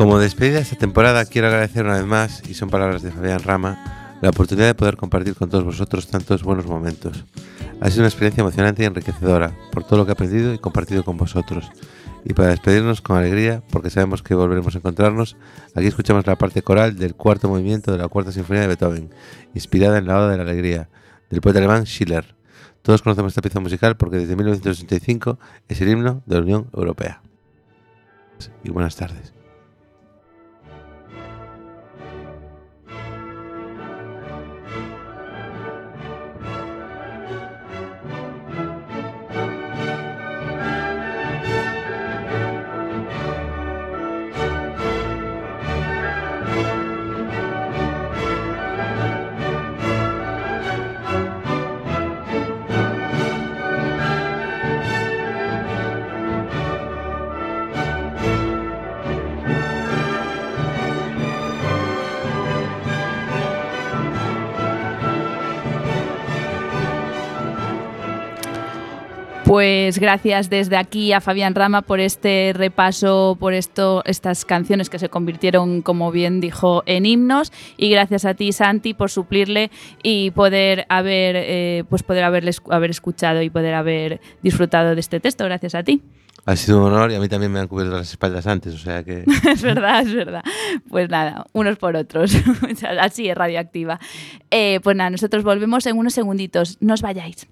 M: Como
C: despedida de esta temporada, quiero agradecer una vez más, y son palabras de Fabián Rama, la oportunidad de poder compartir con todos vosotros tantos buenos momentos. Ha sido una experiencia emocionante y enriquecedora por todo lo que he aprendido y compartido con vosotros. Y para despedirnos con alegría, porque sabemos que volveremos a encontrarnos, aquí escuchamos la parte coral del cuarto movimiento de la cuarta sinfonía de Beethoven, inspirada en la Oda de la Alegría, del poeta alemán Schiller. Todos conocemos esta pieza musical porque desde 1985 es el himno de la Unión Europea. Y buenas tardes.
A: Pues gracias desde aquí a Fabián Rama por este repaso, por esto, estas canciones que se convirtieron, como bien dijo, en himnos. Y gracias a ti, Santi, por suplirle y poder haber, eh, pues poder haberle, esc- haber escuchado y poder haber disfrutado de este texto. Gracias a ti.
C: Ha sido un honor y a mí también me han cubierto las espaldas antes, o sea que... [laughs]
A: es verdad, es verdad. Pues nada, unos por otros. [laughs] Así es radioactiva. Eh, pues nada, nosotros volvemos en unos segunditos. No os vayáis.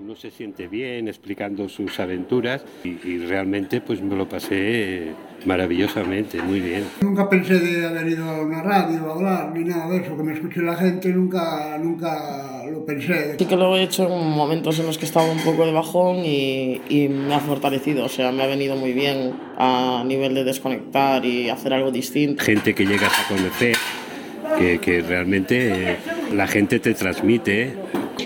F: Uno se siente bien explicando sus aventuras y, y realmente pues me lo pasé maravillosamente, muy bien.
D: Nunca pensé de haber ido a una radio a hablar ni nada de eso, que me escuche la gente, nunca, nunca lo pensé.
E: Sí que lo he hecho en momentos en los que estaba un poco de bajón y, y me ha fortalecido, o sea, me ha venido muy bien a nivel de desconectar y hacer algo distinto.
F: Gente que llegas a conocer, que, que realmente eh, la gente te transmite.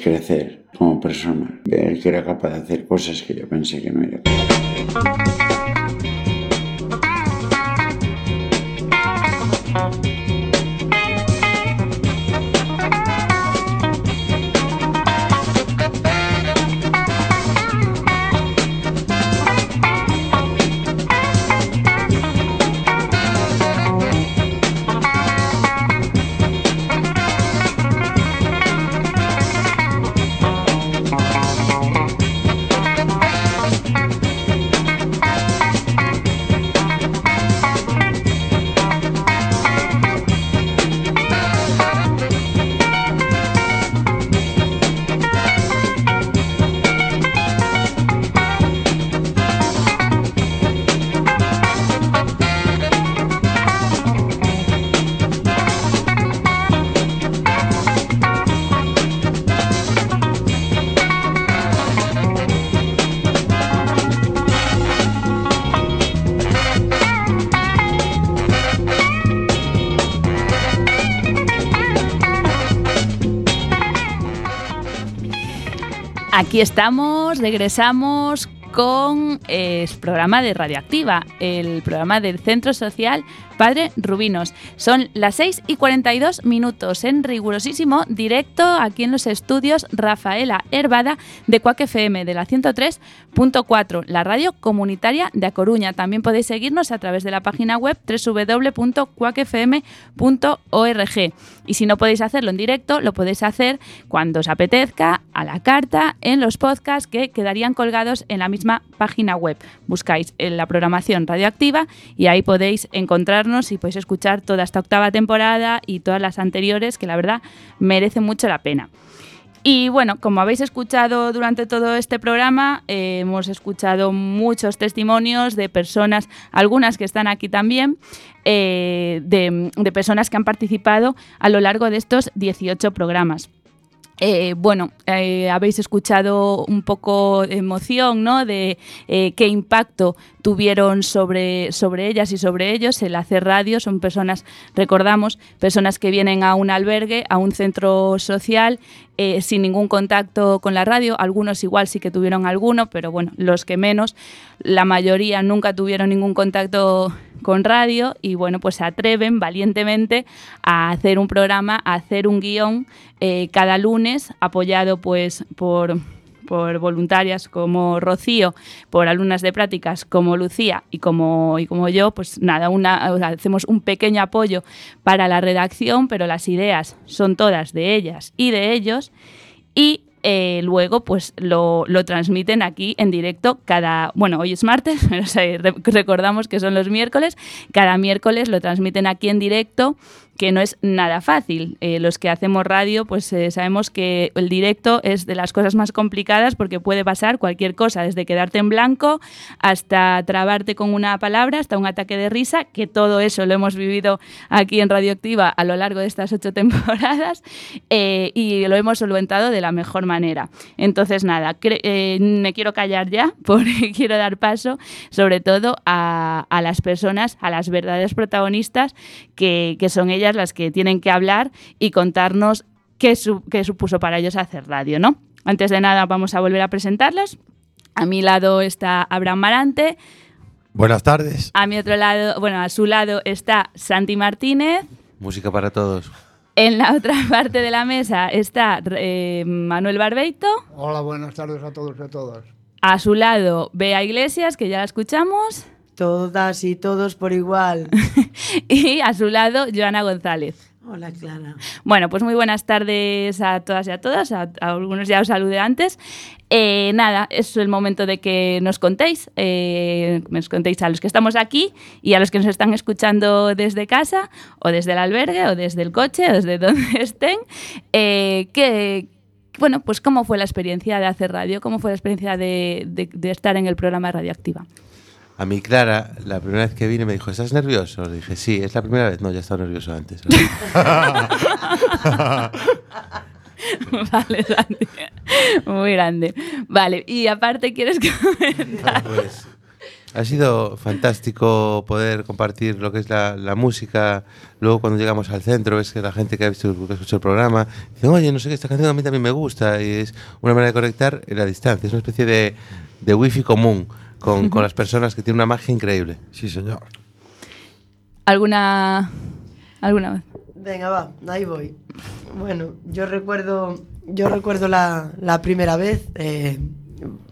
G: Crecer como persona, ver que era capaz de hacer cosas que yo pensé que no era capaz.
A: Aquí estamos, regresamos con eh, el programa de Radioactiva, el programa del Centro Social Padre Rubinos. Son las 6 y 42 minutos en rigurosísimo directo aquí en los estudios Rafaela Herbada de Cuac FM de la 103.4, la radio comunitaria de A Coruña. También podéis seguirnos a través de la página web www.cuacfm.org. Y si no podéis hacerlo en directo, lo podéis hacer cuando os apetezca, a la carta, en los podcasts que quedarían colgados en la misma página web. Buscáis en la programación radioactiva y ahí podéis encontrarnos y podéis escuchar toda esta octava temporada y todas las anteriores que la verdad merece mucho la pena. Y bueno, como habéis escuchado durante todo este programa, eh, hemos escuchado muchos testimonios de personas, algunas que están aquí también, eh, de, de personas que han participado a lo largo de estos 18 programas. Eh, bueno, eh, habéis escuchado un poco de emoción, ¿no? De eh, qué impacto tuvieron sobre, sobre ellas y sobre ellos el hacer radio. Son personas, recordamos, personas que vienen a un albergue, a un centro social, eh, sin ningún contacto con la radio. Algunos igual sí que tuvieron alguno, pero bueno, los que menos, la mayoría nunca tuvieron ningún contacto con radio y bueno, pues se atreven valientemente a hacer un programa, a hacer un guion eh, cada lunes apoyado pues por por voluntarias como Rocío, por alumnas de prácticas como Lucía y como, y como yo, pues nada, una, hacemos un pequeño apoyo para la redacción, pero las ideas son todas de ellas y de ellos. Y eh, luego pues lo, lo transmiten aquí en directo cada, bueno, hoy es martes, [laughs] recordamos que son los miércoles, cada miércoles lo transmiten aquí en directo que no es nada fácil. Eh, los que hacemos radio, pues eh, sabemos que el directo es de las cosas más complicadas porque puede pasar cualquier cosa, desde quedarte en blanco hasta trabarte con una palabra, hasta un ataque de risa, que todo eso lo hemos vivido aquí en Radioactiva a lo largo de estas ocho [laughs] temporadas eh, y lo hemos solventado de la mejor manera. Entonces, nada, eh, me quiero callar ya [laughs] porque quiero dar paso sobre todo a, a las personas, a las verdaderas protagonistas, que, que son ellas las que tienen que hablar y contarnos qué, su- qué supuso para ellos hacer radio, ¿no? Antes de nada, vamos a volver a presentarlos. A mi lado está Abraham Marante,
J: Buenas tardes.
A: a mi otro lado, bueno, a su lado está Santi Martínez,
C: Música para todos.
A: en la otra [laughs] parte de la mesa está eh, Manuel Barbeito,
D: Hola, buenas tardes a todos y a todas.
A: a su lado Bea Iglesias, que ya la escuchamos,
K: Todas y todos por igual. [laughs]
A: y a su lado Joana González.
K: Hola, Clara.
A: Bueno, pues muy buenas tardes a todas y a todas. A, a algunos ya os saludé antes. Eh, nada, es el momento de que nos contéis, eh, nos contéis a los que estamos aquí y a los que nos están escuchando desde casa o desde el albergue o desde el coche o desde [laughs] donde estén, eh, que, bueno, pues cómo fue la experiencia de hacer radio, cómo fue la experiencia de, de- de estar en el programa Radioactiva.
C: A mí, Clara, la primera vez que vine me dijo, ¿estás nervioso? Le dije, sí, es la primera vez. No, ya estaba nervioso antes. [laughs] [laughs]
A: vale, Santi. Muy grande. Vale, y aparte, ¿quieres comentar?
C: Pues ha sido fantástico poder compartir lo que es la, la música. Luego cuando llegamos al centro, ves que la gente que ha visto que ha escuchado el programa dice, oye, no sé qué, esta canción a mí también me gusta. Y es una manera de conectar en la distancia. Es una especie de, de wifi común con, con [laughs] las personas que tiene una magia increíble.
J: Sí, señor.
A: ¿Alguna, alguna vez?
K: Venga, va, ahí voy. Bueno, yo recuerdo, yo recuerdo la, la primera vez. eh,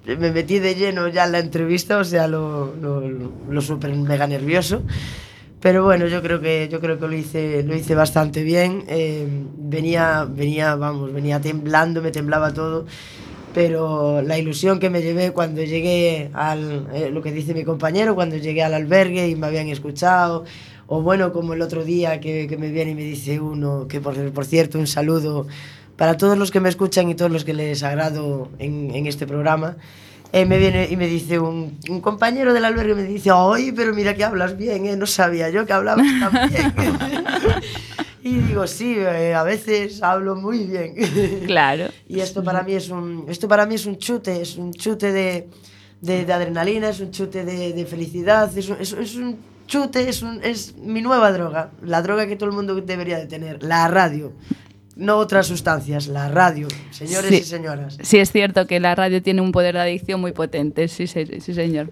K: me metí de lleno ya en la entrevista, o sea, lo, lo, lo súper mega nervioso. Pero bueno, yo creo que, yo creo que lo, hice, lo hice bastante bien. eh, venía, venía, vamos, venía temblando, me temblaba todo. Pero la ilusión que me llevé cuando llegué al, eh, lo que dice mi compañero, cuando llegué al albergue y me habían escuchado, o bueno, como el otro día que, que me viene y me dice uno, que por, por cierto, un saludo para todos los que me escuchan y todos los que les agrado en, en este programa. Eh, me viene y me dice un, un compañero del albergue, me dice, oye, pero mira que hablas bien, ¿eh? no sabía yo que hablabas tan bien. [laughs] y digo, sí, eh, a veces hablo muy bien. [laughs]
A: Claro.
K: y esto para mí es un, esto para mí es un chute, es un chute de, de, de adrenalina, es un chute de, de felicidad, es un, es, es un chute, es, un, es mi nueva droga, la droga que todo el mundo debería de tener, la radio. no otras sustancias, la radio, señores
A: Sí.
K: y señoras.
A: Sí, es cierto que la radio tiene un poder de adicción muy potente, sí, sí, sí señor.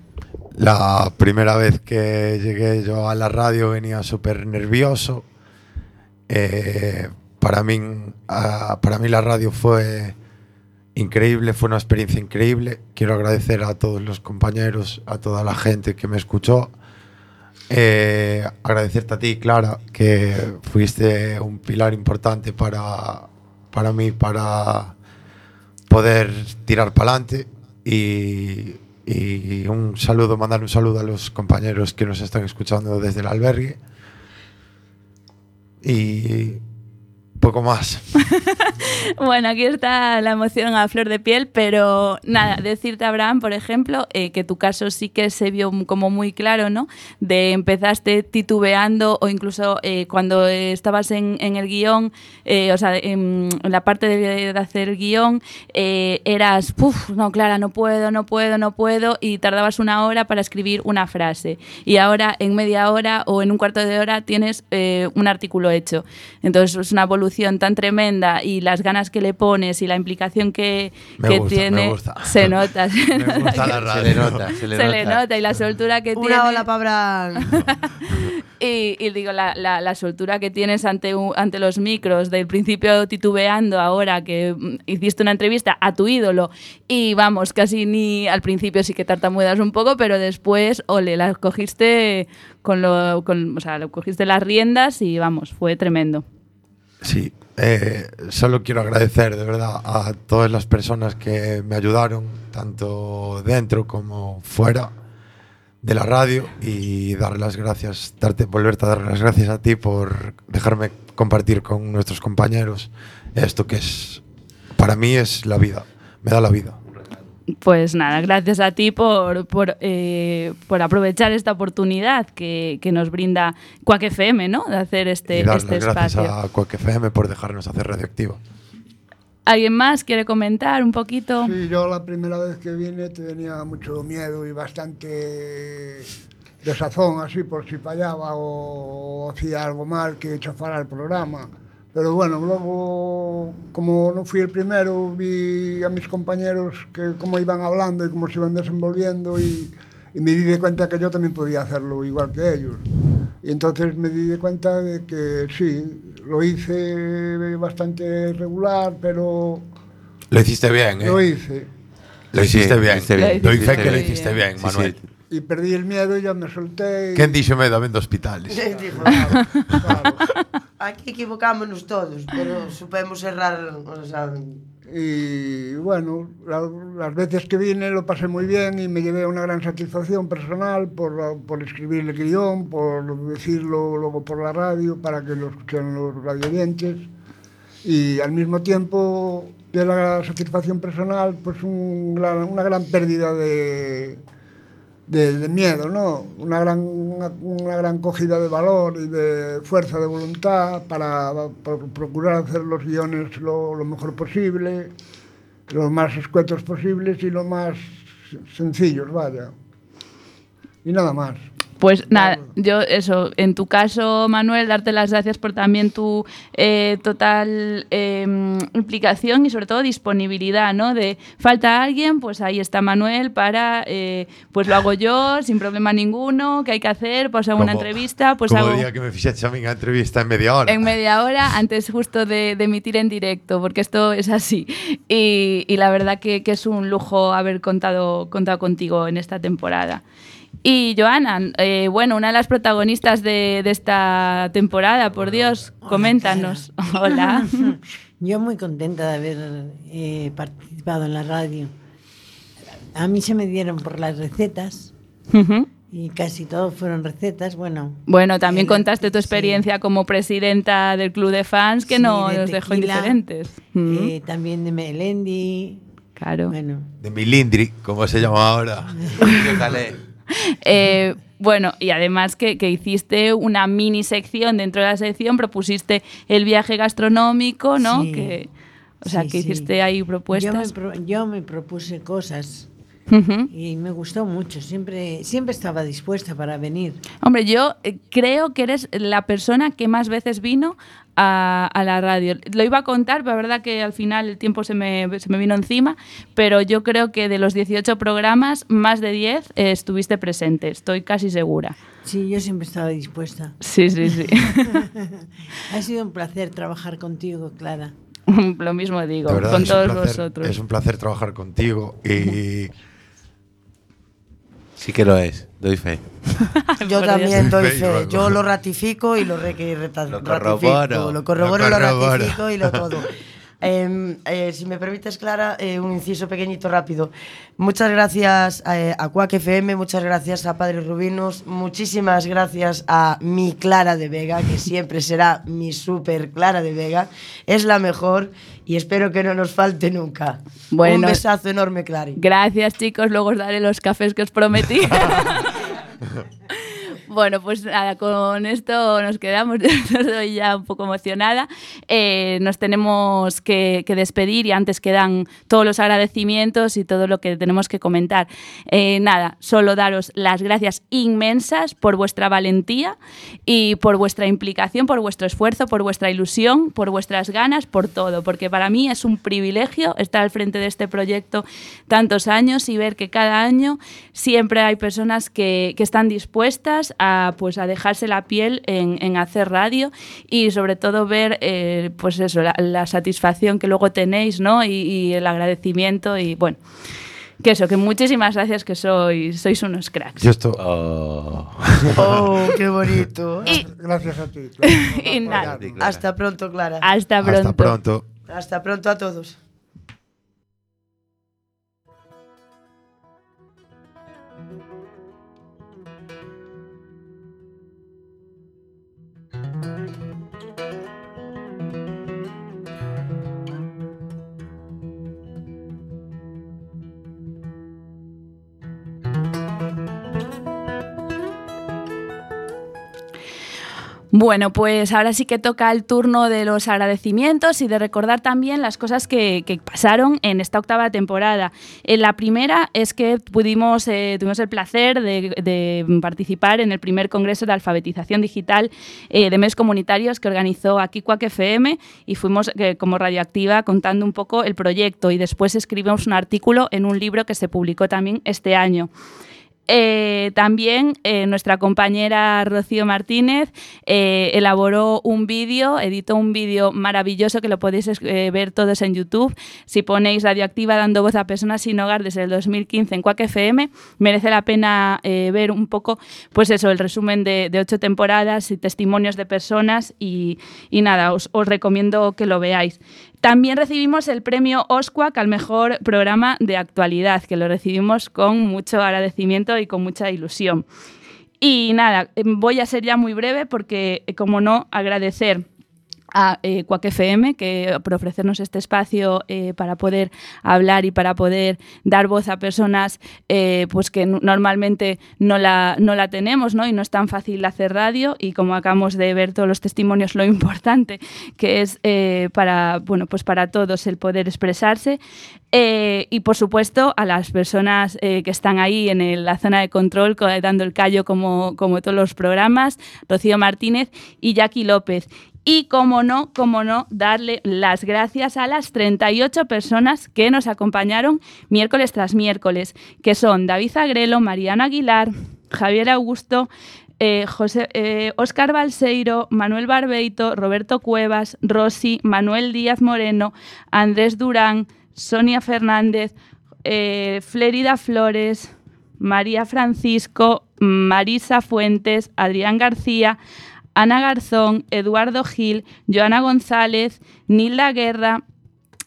J: La primera vez que llegué yo a la radio venía súper nervioso. Eh, para, mí, para mí la radio fue increíble, fue una experiencia increíble. Quiero agradecer a todos los compañeros, a toda la gente que me escuchó. Eh, agradecerte a ti, Clara, que fuiste un pilar importante para, para mí, para poder tirar para adelante. Y un saludo, mandar un saludo a los compañeros que nos están escuchando desde el albergue. Y poco más. [laughs]
A: Bueno, aquí está la emoción a flor de piel, pero nada, decirte, Abraham, por ejemplo, eh, que tu caso sí que se vio como muy claro, ¿no? De empezaste titubeando o incluso eh, cuando estabas en, en el guion, eh, o sea, en, la parte de, de hacer el guion, eh, eras, "Puf, no, Clara, no puedo, no puedo, no puedo, y tardabas una hora para escribir una frase. Y ahora en media hora o en un cuarto de hora tienes eh, un artículo hecho. Entonces es una evolución tan tremenda y las ganas que le pones y la implicación que, que
J: gusta,
A: tiene se nota. [laughs] Se, nota
J: la [laughs] radio.
C: Se le nota, se le
A: se le
C: nota.
A: nota y la soltura que tiene.
K: Una ola para. [laughs]
A: Y, y digo, la, la, la soltura que tienes ante, un- ante los micros, del principio titubeando, ahora que mm, hiciste una entrevista a tu ídolo y vamos, casi ni al principio sí que tartamudeas un poco, pero después, ole, la cogiste con lo, con, o sea, lo cogiste las riendas y vamos, fue tremendo.
J: Sí, eh, solo quiero agradecer de verdad a todas las personas que me ayudaron, tanto dentro como fuera de la radio, y dar las gracias, darte, volverte a dar las gracias a ti por dejarme compartir con nuestros compañeros esto que es, para mí es la vida, me da la vida.
A: Pues nada, gracias a ti por, por, eh, por aprovechar esta oportunidad que, que nos brinda Quack FM, ¿no? De hacer este,
J: y dar
A: este
J: las gracias
A: espacio.
J: a Quack FM por dejarnos hacer radioactivo.
A: ¿Alguien más quiere comentar un poquito?
D: Sí, yo la primera vez que vine tenía mucho miedo y bastante desazón, así por si fallaba o hacía algo mal que chafara el programa. Pero bueno, logo, como non fui el primero, vi a mis compañeros que como iban hablando e como se iban desenvolviendo e, e me di de cuenta que yo también podía hacerlo igual que ellos. Y entonces me di de cuenta de que sí, lo hice bastante regular, pero...
J: Lo hiciste bien, ¿eh?
D: Lo hice.
J: Lo hiciste
C: sí,
J: bien.
C: Lo hiciste bien.
J: Doy fe que lo hiciste bien,
C: sí,
J: Manuel. Sí.
D: Y perdí el miedo y ya me solté. Y...
J: ¿Quién dixo medo a vendo hospitales? [laughs]
K: Sí, dijo, claro, claro. Aquí equivocámonos todos, pero [sighs] supemos errar, o sea,
D: y bueno, las veces que vine lo pasé muy bien y me llevé una gran satisfacción personal por, por escribir el guión, por decirlo luego por la radio para que lo escuchen los radioyentes. Y al mismo tiempo de la satisfacción personal pues un gran, una gran pérdida de, de, de miedo, ¿no? Una gran, una, una, gran cogida de valor y de fuerza de voluntad para, para procurar hacer los guiones lo, lo, mejor posible, los más escuetos posibles y lo más sencillos, vaya. Y nada más.
A: Pues nada, yo eso, en tu caso, Manuel, darte las gracias por también tu eh, total eh, implicación y sobre todo disponibilidad, ¿no? De falta alguien, pues ahí está Manuel para, eh, pues lo hago yo sin problema ninguno, ¿qué hay que hacer? Pues hago una entrevista, pues hago
J: día que me fixeches a mí a entrevista en media hora.
A: en media hora antes justo de, de emitir en directo, porque esto es así. Y, y la verdad que, que es un lujo haber contado, contado contigo en esta temporada. Y Joana, eh, bueno, una de las protagonistas de, de esta temporada, por Dios, coméntanos. [laughs] Hola.
N: Yo muy contenta de haber eh, participado en la radio. A mí se me dieron por las recetas
A: Ujú.
N: y casi todo fueron recetas. Bueno,
A: Bueno, también contaste tu experiencia como presidenta del club de fans que
N: Sí,
A: no
N: de
A: nos dejó indiferentes. Ujú.
N: eh, también de Melendi.
A: Claro.
N: Bueno,
J: De Milindri, como se llama ahora. [laughs]
A: Eh, bueno, y además que, que hiciste una mini sección dentro de la sección, propusiste el viaje gastronómico, ¿no?
N: Sí.
A: Que, o sea,
N: Sí,
A: que
N: sí.
A: hiciste ahí
N: yo me,
A: propuestas.
N: pro- yo me propuse cosas Y me gustó mucho. Siempre, siempre estaba dispuesta para venir.
A: Hombre, yo eh, creo que eres la persona que más veces vino a, a la radio. Lo iba a contar, pero la verdad que al final el tiempo se me, se me vino encima, pero yo creo que de los 18 programas, más de 10 eh, estuviste presente, estoy casi segura.
N: Sí, yo siempre estaba dispuesta.
A: Sí, sí, sí. [laughs]
N: ha sido un placer trabajar contigo, Clara. [laughs]
A: Lo mismo digo, con todos
J: placer-
A: vosotros.
J: Es un placer trabajar contigo y [laughs]
C: Sí que lo es, doy fe. [laughs]
K: Yo también doy fe. Yo lo ratifico y lo, re- que
C: Lo
K: ratifico.
C: corroboro.
K: Lo corroboro,
J: Lo
K: lo,
J: corroboro.
K: ratifico y lo todo. [laughs] Em, eh, si me permites, Clara, eh, un inciso pequeñito rápido. Muchas gracias eh, a Cuac FM, muchas gracias a Padre Rubinos, muchísimas gracias a mi Clara de Vega, que siempre será mi super Clara de Vega. Es la mejor y espero que no nos falte nunca.
A: Bueno.
K: un besazo enorme, Clary.
A: Gracias, chicos. Luego os daré los cafés que os prometí. [laughs] Bueno, pues nada, con esto nos quedamos. [laughs] Yo estoy ya un poco emocionada. Eh, nos tenemos que, despedir y antes quedan todos los agradecimientos y todo lo que tenemos que comentar. Eh, nada, solo daros las gracias inmensas por vuestra valentía y por vuestra implicación, por vuestro esfuerzo, por vuestra ilusión, por vuestras ganas, por todo. Porque para mí es un privilegio estar al frente de este proyecto tantos años y ver que cada año siempre hay personas que, que están dispuestas a, pues, a dejarse la piel en, en hacer radio y sobre todo ver eh, pues eso, la, la satisfacción que luego tenéis ¿no? y, y el agradecimiento y bueno. Que eso, que muchísimas gracias, que sois, sois unos cracks.
J: yo esto
K: Oh, qué bonito.
A: Y-
D: Gracias a ti. [laughs]
A: y nada,
K: Hasta pronto, Clara.
A: hasta pronto.
J: hasta pronto.
K: Hasta pronto a todos.
A: Bueno, pues ahora sí que toca el turno de los agradecimientos y de recordar también las cosas que, pasaron en esta octava temporada. En la primera es que pudimos, eh, tuvimos el placer de, de participar en el primer congreso de alfabetización digital eh, de medios comunitarios que organizó aquí Cuac FM y fuimos eh, como radioactiva contando un poco el proyecto y después escribimos un artículo en un libro que se publicó también este año. Eh, también eh, nuestra compañera Rocío Martínez eh, elaboró un vídeo, editó un vídeo maravilloso que lo podéis ver todos en YouTube. Si ponéis Radioactiva dando voz a personas sin hogar desde el 2015 en Quack FM, merece la pena ver un poco, pues eso, el resumen de, ocho temporadas y testimonios de personas y, nada, os recomiendo que lo veáis. También recibimos el premio OSCUAC al mejor programa de actualidad, que lo recibimos con mucho agradecimiento y con mucha ilusión. Y nada, eh, voy a ser ya muy breve porque, eh, como no, agradecer a eh, FM que, por ofrecernos este espacio eh, para poder hablar y para poder dar voz a personas eh, pues que normalmente no la, no la tenemos ¿no? y no es tan fácil hacer radio y como acabamos de ver todos los testimonios lo [laughs] importante que es eh, para, bueno, pues para todos el poder expresarse y por supuesto a las personas que están ahí en la zona de control co- dando el callo como, como todos los programas, Rocío Martínez y Jackie López. Y como no, como no, darle las gracias a las 38 personas que nos acompañaron miércoles tras miércoles, que son David Agrelo, Mariana Aguilar, Javier Augusto, eh, José, eh, Oscar Balseiro, Manuel Barbeito, Roberto Cuevas, Rosy, Manuel Díaz Moreno, Andrés Durán, Sonia Fernández, eh, Flores, María Francisco, Marisa Fuentes, Adrián García, Ana Garzón, Eduardo Gil, Joana González, Nilda Guerra,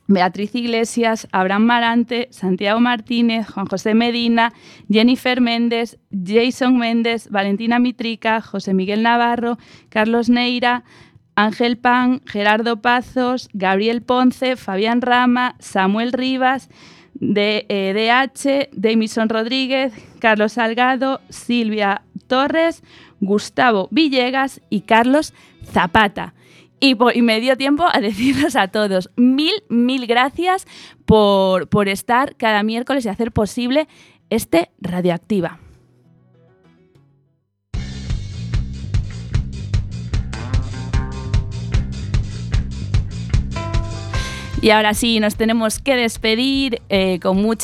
A: Beatriz Iglesias, Abraham Marante, Santiago Martínez, Juan José Medina, Jennifer Méndez, Jason Méndez, Valentina Mitrica, José Miguel Navarro, Carlos Neira, Ángel Pan, Gerardo Pazos, Gabriel Ponce, Fabián Rama, Samuel Rivas, de eh, DH, Demison Rodríguez, Carlos Salgado, Silvia Torres, Gustavo Villegas y Carlos Zapata. Y, po- y me dio tiempo a [laughs] deciros a todos mil, mil gracias por, por estar cada miércoles y hacer posible este Radioactiva. Y ahora sí, nos tenemos que despedir eh, con mucha